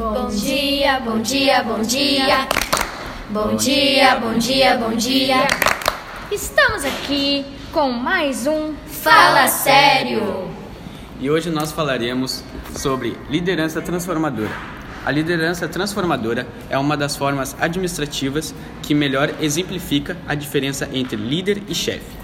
Bom dia, bom dia, bom dia. Bom dia, bom dia, bom dia. Estamos aqui com mais um Fala Sério. E hoje nós falaremos sobre liderança transformadora. A liderança transformadora é uma das formas administrativas que melhor exemplifica a diferença entre líder e chefe.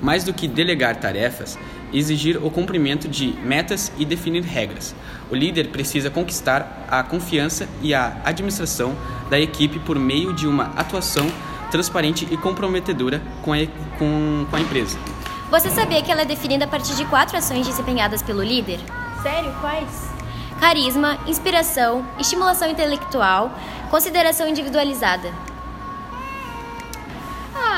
Mais do que delegar tarefas, exigir o cumprimento de metas e definir regras. O líder precisa conquistar a confiança e a administração da equipe por meio de uma atuação transparente e comprometedora com a, com, com a empresa. Você sabia que ela é definida a partir de quatro ações desempenhadas pelo líder? Sério? Quais? Carisma, inspiração, estimulação intelectual, consideração individualizada.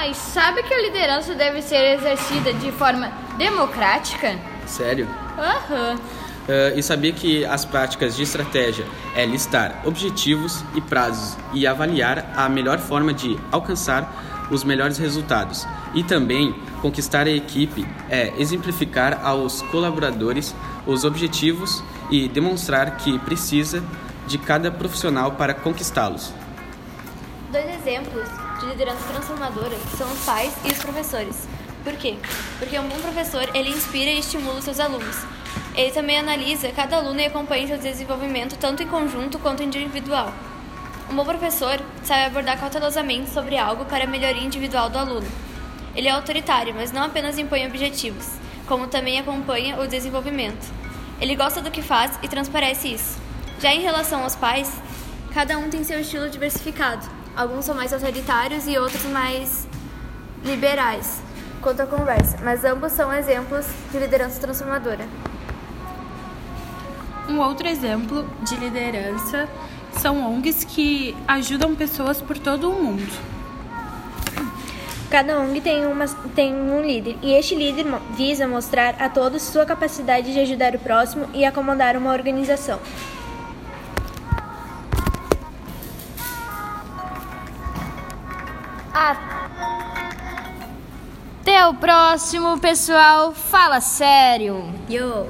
E sabe que a liderança deve ser exercida de forma democrática? Sério? Aham. Uh, e sabia que as práticas de estratégia é listar objetivos e prazos e avaliar a melhor forma de alcançar os melhores resultados. E também conquistar a equipe é exemplificar aos colaboradores os objetivos e demonstrar que precisa de cada profissional para conquistá-los. Dois exemplos de liderança transformadora são os pais e os professores. Por quê? Porque um bom professor, ele inspira e estimula os seus alunos. Ele também analisa cada aluno e acompanha seu desenvolvimento tanto em conjunto quanto individual. Um bom professor sabe abordar cautelosamente sobre algo para a melhoria individual do aluno. Ele é autoritário, mas não apenas impõe objetivos, como também acompanha o desenvolvimento. Ele gosta do que faz e transparece isso. Já em relação aos pais, cada um tem seu estilo diversificado. Alguns são mais autoritários e outros mais liberais quanto à conversa, mas ambos são exemplos de liderança transformadora. Um outro exemplo de liderança são ONGs que ajudam pessoas por todo o mundo. Cada ONG tem, uma, tem um líder, e este líder visa mostrar a todos sua capacidade de ajudar o próximo e acomodar uma organização. Até o próximo, pessoal. Fala sério. Yo!